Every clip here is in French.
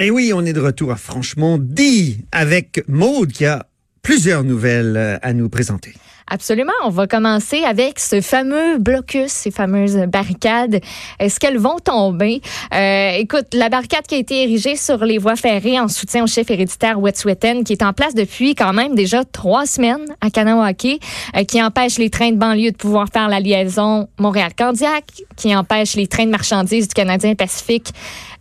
Et oui, on est de retour à Franchement dit avec Maude qui a plusieurs nouvelles euh, à nous présenter. Absolument. On va commencer avec ce fameux blocus, ces fameuses barricades. Est-ce qu'elles vont tomber? Euh, écoute, la barricade qui a été érigée sur les voies ferrées en soutien au chef héréditaire Wet'suwet'en, qui est en place depuis quand même déjà trois semaines à Kanawake, euh, qui empêche les trains de banlieue de pouvoir faire la liaison Montréal-Candiac, qui empêche les trains de marchandises du Canadien Pacifique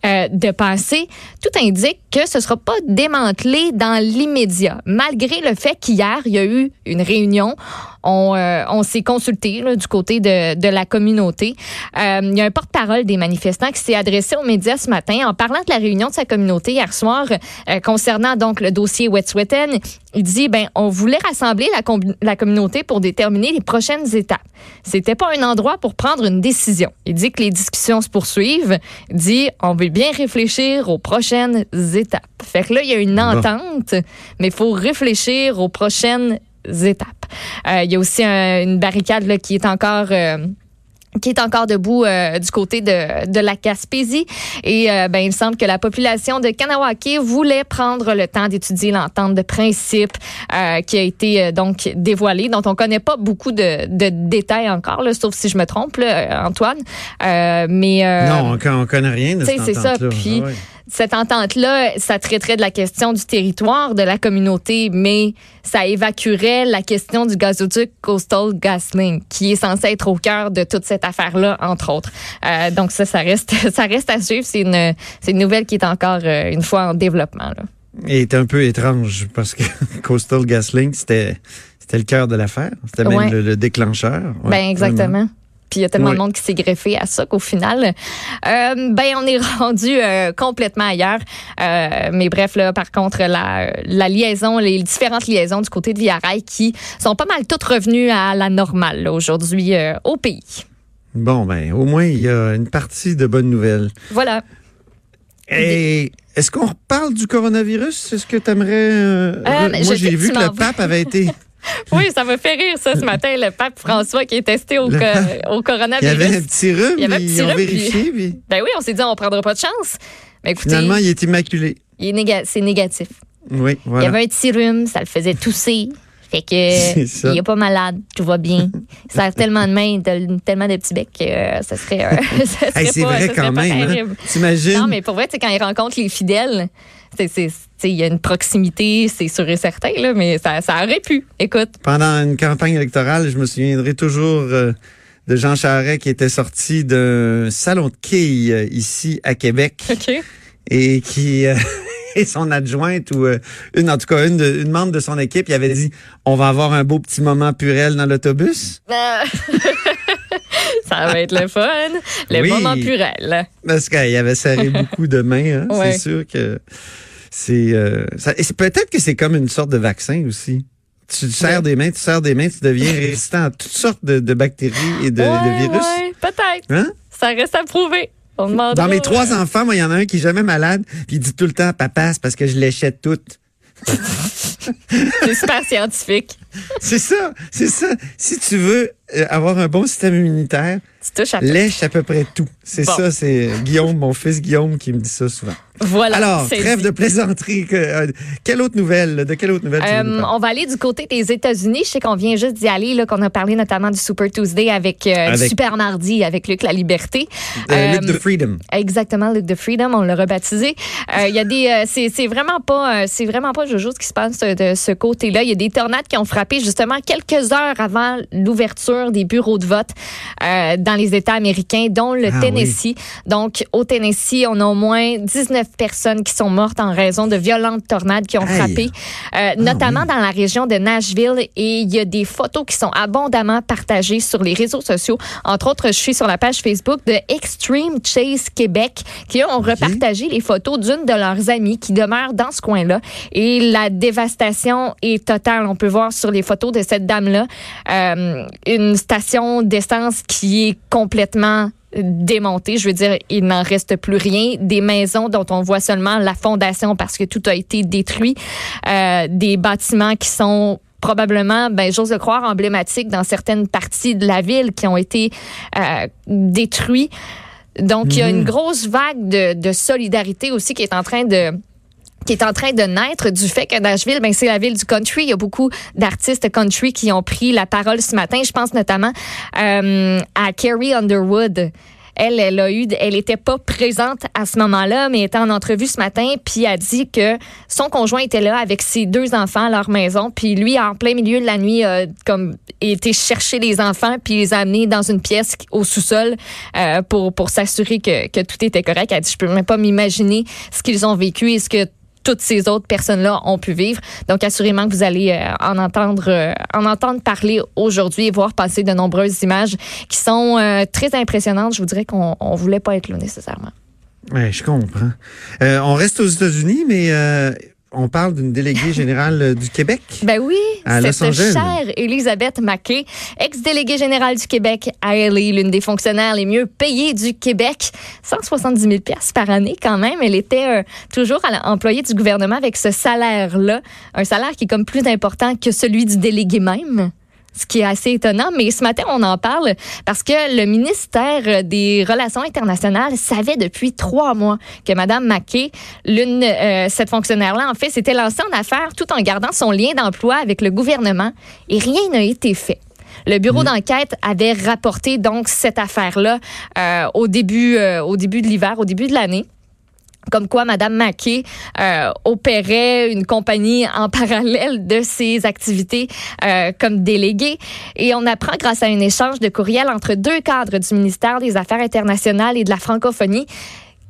euh, de passer. Tout indique que ce ne sera pas démantelé dans l'immédiat, malgré le fait qu'hier, il y a eu une réunion on, euh, on s'est consulté là, du côté de, de la communauté. Euh, il y a un porte-parole des manifestants qui s'est adressé aux médias ce matin en parlant de la réunion de sa communauté hier soir euh, concernant donc le dossier Wet'suwet'en. Il dit ben on voulait rassembler la, la communauté pour déterminer les prochaines étapes. C'était pas un endroit pour prendre une décision. Il dit que les discussions se poursuivent. Il dit on veut bien réfléchir aux prochaines étapes. Fait que là il y a une entente, mais il faut réfléchir aux prochaines étapes. Euh, il y a aussi une barricade là, qui est encore euh, qui est encore debout euh, du côté de, de la Gaspésie. Et ben, il semble que la population de Kanawake voulait prendre le temps d'étudier l'entente de principe qui a été donc dévoilée, dont on connaît pas beaucoup de, de détails encore, là, sauf si je me trompe, là, Antoine. mais non, on, on connaît rien de cette C'est ça. Puis, ah cette entente-là, ça traiterait de la question du territoire, de la communauté, mais ça évacuerait la question du gazoduc Coastal GasLink, qui est censé être au cœur de toute cette affaire-là, entre autres. Euh, donc ça, ça reste, ça reste à suivre. C'est une, c'est une nouvelle qui est encore euh, une fois en développement. Là. Et est un peu étrange parce que Coastal GasLink, c'était, c'était le cœur de l'affaire. C'était même le, déclencheur. ben exactement. Puis il y a tellement de monde qui s'est greffé à ça qu'au final, euh, ben on est rendu euh, complètement ailleurs. Euh, mais bref, là, par contre, la, la liaison, les différentes liaisons du côté de Villarail qui sont pas mal toutes revenues à la normale aujourd'hui au pays. Bon, ben au moins, il y a une partie de bonnes nouvelles. Voilà. Et est-ce qu'on reparle du coronavirus? Est-ce que tu aimerais... moi, j'ai vu que le pape avait été... oui, ça me fait rire, ça, ce matin, le pape François qui est testé au, au coronavirus. Il y avait un petit rhume, il y avait un petit ils ont vérifié. Puis... Ben oui, on s'est dit, on ne prendra pas de chance. Mais écoutez, Finalement, il est immaculé. C'est négatif. Oui, voilà. Il y avait un petit rhume, ça le faisait tousser. Fait que il est pas malade, tout va bien. Il sert tellement de mains, tellement de petits becs que euh, ça serait, euh, ça serait c'est vrai quand même. Hein? T'imagines? Non, mais pour vrai, quand il rencontre les fidèles, il y a une proximité, c'est sûr et certain, là, mais ça, ça aurait pu. Écoute. Pendant une campagne électorale, je me souviendrai toujours euh, de Jean Charest qui était sorti d'un salon de quilles euh, ici à Québec. OK. Et qui. Euh, et son adjointe ou une en tout cas une, une membre de son équipe il avait dit on va avoir un beau petit moment purel dans l'autobus. ça va être le fun, le moment purel. Parce qu'il avait serré beaucoup de mains, hein. c'est sûr que c'est euh, peut-être que c'est comme une sorte de vaccin aussi. Tu serres des mains, tu serres des mains, tu deviens résistant à toutes sortes de, bactéries et de, virus. Oui, peut-être. Hein? Ça reste à prouver. Dans mes trois enfants, moi, il y en a un qui est jamais malade, puis il dit tout le temps, papa, c'est parce que je l'échette toutes. c'est super scientifique. C'est ça, c'est ça. Si tu veux euh, avoir un bon système immunitaire, lèche à peu près tout. C'est ça, c'est Guillaume, mon fils Guillaume, qui me dit ça souvent. Voilà. Alors, trêve de plaisanterie. Euh, quelle autre nouvelle? De quelle autre nouvelle euh, On va aller du côté des États-Unis. Je sais qu'on vient juste d'y aller, qu'on a parlé notamment du Super Tuesday avec, euh, Super Mardi, avec Luc La Liberté. Luc de Freedom. Exactement, Luc de Freedom, on l'a rebaptisé. Il y a des, c'est vraiment pas, c'est vraiment pas Jojo ce qui se passe de ce côté-là. Il y a des tornades qui ont frappé frappé justement quelques heures avant l'ouverture des bureaux de vote euh, dans les États américains, dont le ah Tennessee. Donc, au Tennessee, on a au moins 19 personnes qui sont mortes en raison de violentes tornades qui ont frappé, euh, ah notamment dans la région de Nashville. Et il y a des photos qui sont abondamment partagées sur les réseaux sociaux. Entre autres, je suis sur la page Facebook de Extreme Chase Québec qui ont repartagé les photos d'une de leurs amies qui demeure dans ce coin-là. Et la dévastation est totale. On peut voir sur les photos de cette dame-là euh, une station d'essence qui est complètement démontée. Je veux dire, il n'en reste plus rien. Des maisons dont on voit seulement la fondation parce que tout a été détruit. Euh, des bâtiments qui sont probablement, ben, j'ose le croire, emblématiques dans certaines parties de la ville qui ont été euh, détruits. Donc, il y a une mhm. grosse vague de, de solidarité aussi qui est en train de qui est en train de naître du fait que Nashville, ben, c'est la ville du country. Il y a beaucoup d'artistes country qui ont pris la parole ce matin. Je pense notamment euh, à Carrie Underwood. Elle, elle a eu, elle était pas présente à ce moment-là, mais était en entrevue ce matin, puis a dit que son conjoint était là avec ses deux enfants à leur maison, puis lui, en plein milieu de la nuit, a comme été chercher les enfants, puis les a amenés dans une pièce au sous-sol euh, pour pour s'assurer que, que tout était correct. Elle a dit, je peux même pas m'imaginer ce qu'ils ont vécu et ce que toutes ces autres personnes-là ont pu vivre. Donc, assurément que vous allez euh, en entendre euh, en entendre parler aujourd'hui et voir passer de nombreuses images qui sont euh, très impressionnantes. Je vous dirais qu'on ne voulait pas être là nécessairement. Oui, je comprends. on reste aux États-Unis, mais on parle d'une déléguée générale euh, du Québec? Ben oui, cette chère Elisabeth Mackay, ex-déléguée générale du Québec à LA, l'une des fonctionnaires les mieux payées du Québec. 170 000 par année quand même. Elle était euh, toujours employée du gouvernement avec ce salaire-là, un salaire qui est comme plus important que celui du délégué même ce qui est assez étonnant. Mais ce matin, on en parle parce que le ministère des Relations internationales savait depuis trois mois que Mme Mackay, l'une, euh, cette fonctionnaire-là, en fait, s'était lancée en affaires tout en gardant son lien d'emploi avec le gouvernement et rien n'a été fait. Le bureau mm. d'enquête avait rapporté donc cette affaire-là euh, au début, euh, au début de l'hiver, au début de l'année comme quoi Mme Mackey euh, opérait une compagnie en parallèle de ses activités euh, comme déléguée. Et on apprend grâce à un échange de courriels entre deux cadres du ministère des Affaires internationales et de la francophonie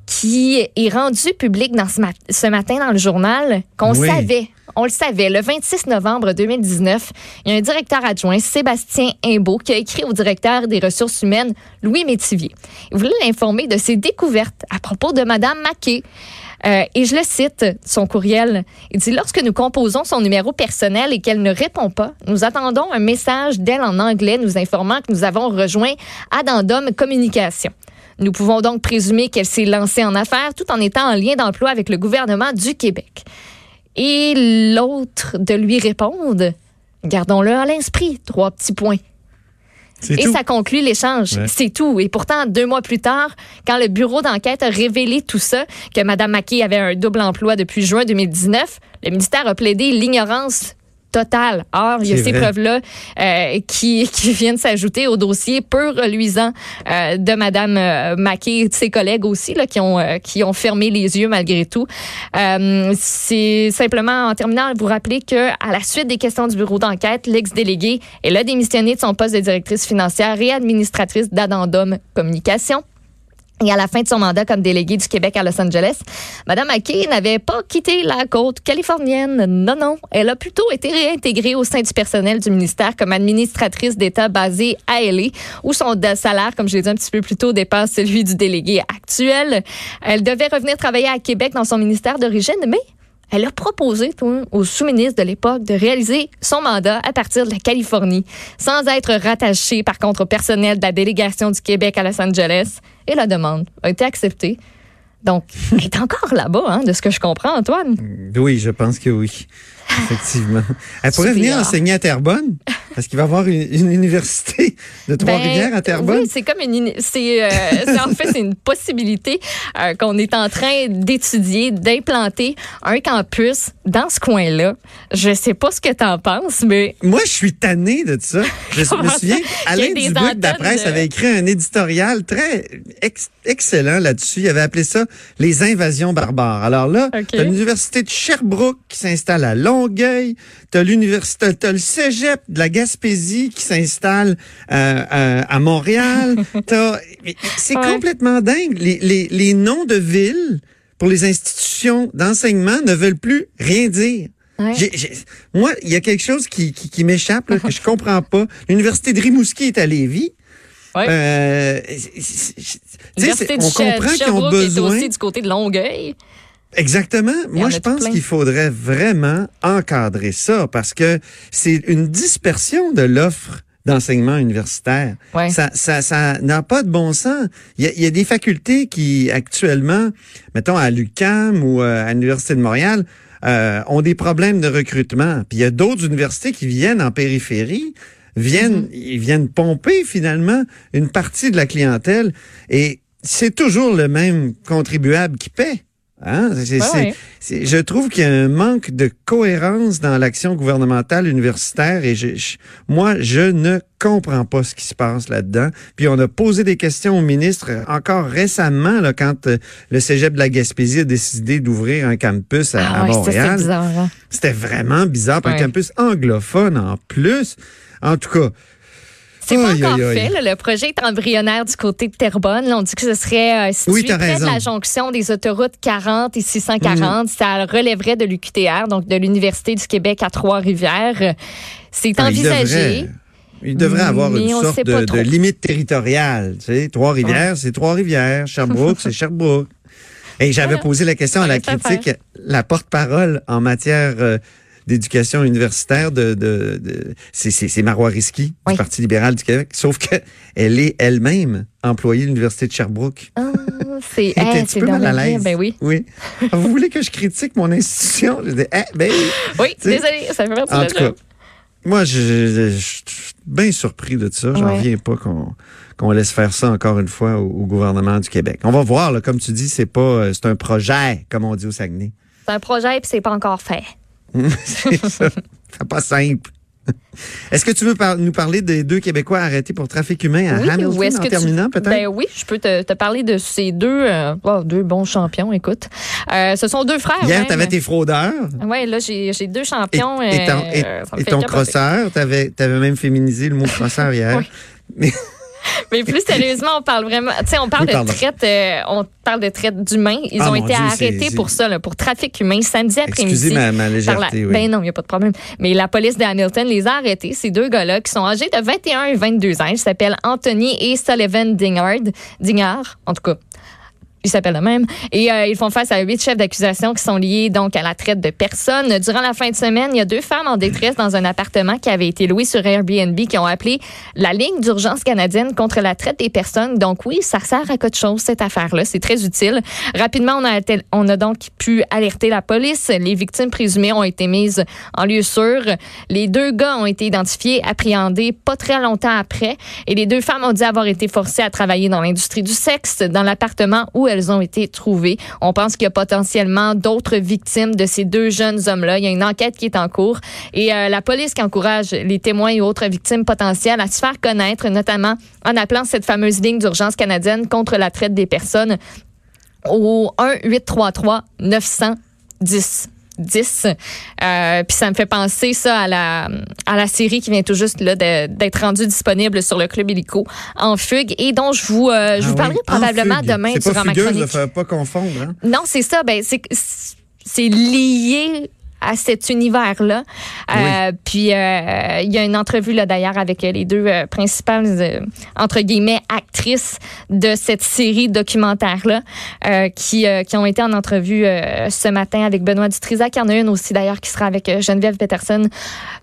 qui est rendu public dans ce, matin dans le journal qu'on savait on le savait, le 26 novembre 2019, il y a un directeur adjoint, Sébastien Imbeau, qui a écrit au directeur des ressources humaines, Louis Métivier. Il voulait l'informer de ses découvertes à propos de Mme Maquet. Euh, et je le cite, son courriel. Il dit Lorsque nous composons son numéro personnel et qu'elle ne répond pas, nous attendons un message d'elle en anglais nous informant que nous avons rejoint Addendum Communication. Nous pouvons donc présumer qu'elle s'est lancée en affaires tout en étant en lien d'emploi avec le gouvernement du Québec et l'autre de lui répondre. Gardons-le à l'esprit. Trois petits points. Et ça conclut l'échange. C'est tout. Et pourtant, deux mois plus tard, quand le bureau d'enquête a révélé tout ça, que Mme Mackey avait un double emploi depuis juin 2019, le ministère a plaidé l'ignorance total. Or, il y a ces preuves-là euh, qui, qui viennent s'ajouter au dossier peu reluisant euh, de Madame euh, Mackey, de ses collègues aussi, là, qui ont euh, qui ont fermé les yeux malgré tout. C'est simplement en terminant vous rappeler que à la suite des questions du bureau d'enquête, l'ex-délégué elle a démissionné de son poste de directrice financière et administratrice d'Adendum Communication. Et à la fin de son mandat comme déléguée du Québec à Los Angeles, Mme McKay n'avait pas quitté la côte californienne. Non, non. Elle a plutôt été réintégrée au sein du personnel du ministère comme administratrice d'État basée à LA, où son salaire, comme je l'ai dit un petit peu plus tôt, dépasse celui du délégué actuel. Elle devait revenir travailler à Québec dans son ministère d'origine, mais elle a proposé au sous-ministre de l'époque de réaliser son mandat à partir de la Californie, sans être rattachée par contre au personnel de la délégation du Québec à Los Angeles. Et la demande a été acceptée. Donc, elle est encore là-bas, hein, de ce que je comprends, Antoine. Oui, je pense que oui. Effectivement. Elle pourrait venir enseigner à Terrebonne, parce qu'il va y avoir une, université de Trois-Rivières à Terrebonne? Oui, c'est comme une, c'est, en fait, c'est une possibilité qu'on est en train d'étudier, d'implanter un campus dans ce coin-là. Je sais pas ce que tu en penses, mais. Moi, je suis tanné de ça. Je me souviens, Alain Dubuc de la presse avait écrit un éditorial très excellent là-dessus. Il avait appelé ça Les invasions barbares. Alors là, tu as l'Université de Sherbrooke qui s'installe à Longueuil. Tu as l'Université, t'as le Cégep de la Gaspésie qui s'installe euh, euh, à Montréal. C'est complètement dingue. Les, les, les noms de villes pour les institutions d'enseignement ne veulent plus rien dire. moi, il y a quelque chose qui, qui, m'échappe, que je comprends pas. L'Université de Rimouski est à Lévis. Euh, on comprend qu'ils ont besoin. Est aussi du côté de Longueuil. Exactement. Moi, je pense qu'il faudrait vraiment encadrer ça parce que c'est une dispersion de l'offre d'enseignement universitaire. Ça, ça, ça n'a pas de bon sens. Il y, a, il y, a, des facultés qui actuellement, mettons à l'UQAM ou euh, à l'Université de Montréal, euh, ont des problèmes de recrutement. Puis il y a d'autres universités qui viennent en périphérie, viennent, mm-hmm. ils viennent pomper finalement une partie de la clientèle et c'est toujours le même contribuable qui paie. Hein? je trouve qu'il y a un manque de cohérence dans l'action gouvernementale universitaire et je, moi, je ne comprends pas ce qui se passe là-dedans. Puis on a posé des questions au ministre encore récemment là, quand euh, le Cégep de la Gaspésie a décidé d'ouvrir un campus à, ah Montréal. Hein? C'était vraiment bizarre, un campus anglophone en plus. En tout cas, c'est pas encore fait. le projet est embryonnaire du côté de Terrebonne. on dit que ce serait euh, situé près de la jonction des autoroutes 40 et 640. Mm. Ça relèverait de l'UQTR, donc de l'Université du Québec à Trois-Rivières. C'est ah, envisagé. Il devrait, avoir une sorte de, limite territoriale. Tu Trois-Rivières, c'est Trois-Rivières. Sherbrooke, c'est Sherbrooke. Et j'avais posé la question à la critique, la porte-parole en matière euh, d'éducation universitaire de, de, de c'est Marois Risky du Parti libéral du Québec, sauf que elle est elle-même employée de l'université de Sherbrooke. Oh, c'est un peu mal à l'aise. Ben oui. Oui. Vous voulez que je critique mon institution? Je dis, eh, ben oui. désolé, ça fait partie en tout cas, Moi, je, suis bien surpris de ça. J'en ouais. reviens pas qu'on qu'on laisse faire ça encore une fois au, gouvernement du Québec. On va voir, là, comme tu dis, c'est pas, euh, c'est un projet, comme on dit au Saguenay. C'est un projet puis c'est pas encore fait. C'est ça. C'est pas simple. Est-ce que tu veux nous parler des deux Québécois arrêtés pour trafic humain à Hamilton en terminant peut-être? Ben oui, je peux te, parler de ces deux, euh, oh, deux bons champions, écoute. Euh, ce sont deux frères. Hier, tu avais tes fraudeurs. Oui, là, j'ai deux champions. Et, ton, et, ton crosseur, tu avais, même féminisé le mot crosseur hier. Oui. Mais plus sérieusement, on parle vraiment, tu sais, on parle de traite, euh, on parle de traite d'humains. Ils ah, ont été arrêtés pour ça, là, pour trafic humain, samedi après-midi. Excusez ma, ma légèreté, oui. Ben non, il n'y a pas de problème. Mais la police de Hamilton les a arrêtés, ces deux gars-là, qui sont âgés de 21 et 22 ans. Ils s'appellent Anthony et Sullivan Dingard. Dingard, en tout cas il s'appelle le même. Et euh, ils font face à huit chefs d'accusation qui sont liés donc à la traite de personnes. Durant la fin de semaine, il y a deux femmes en détresse dans un appartement qui avait été loué sur Airbnb qui ont appelé la ligne d'urgence canadienne contre la traite des personnes. Donc oui, ça sert à quelque chose cette affaire-là. C'est très utile. Rapidement, on a, on a donc pu alerter la police. Les victimes présumées ont été mises en lieu sûr. Les deux gars ont été identifiés, appréhendés pas très longtemps après. Et les deux femmes ont dit avoir été forcées à travailler dans l'industrie du sexe dans l'appartement où elles ont été trouvées. On pense qu'il y a potentiellement d'autres victimes de ces deux jeunes hommes-là. Il y a une enquête qui est en cours et euh, la police qui encourage les témoins et autres victimes potentielles à se faire connaître, notamment en appelant cette fameuse ligne d'urgence canadienne contre la traite des personnes au 1 833 910. 10. Euh, puis ça me fait penser ça à la, à la série qui vient tout juste là d'être rendue disponible sur le Club Illico en fugue et dont je vous, euh, je ah vous parlerai probablement demain durant ma chronique. pas confondre. Hein? Non, c'est ça. Ben, c'est lié à cet univers-là. Euh, puis euh, il y a une entrevue là d'ailleurs avec les deux euh, principales entre guillemets actrices de cette série documentaire-là qui, qui ont été en entrevue ce matin avec Benoît Dutrisac. Il y en a une aussi d'ailleurs qui sera avec Geneviève Peterson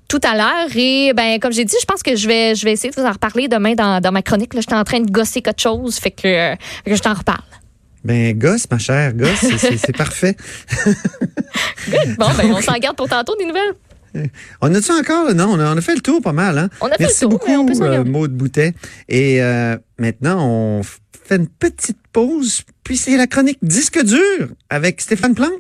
tout à l'heure. Et ben comme j'ai dit, je pense que je vais je vais essayer de vous en reparler demain dans, dans ma chronique. J'étais en train de gosser quelque chose, fait que, fait que je t'en reparle. Ben, gosse, ma chère, gosse, c'est parfait. Bon, ben, on s'en garde pour tantôt des nouvelles. On a-tu encore? Non, on a, fait le tour pas mal. Hein? On a Merci fait le tour, beaucoup, on euh, Maud Boutet. Et euh, maintenant, on fait une petite pause, puis c'est la chronique Disque dur avec Stéphane Plante.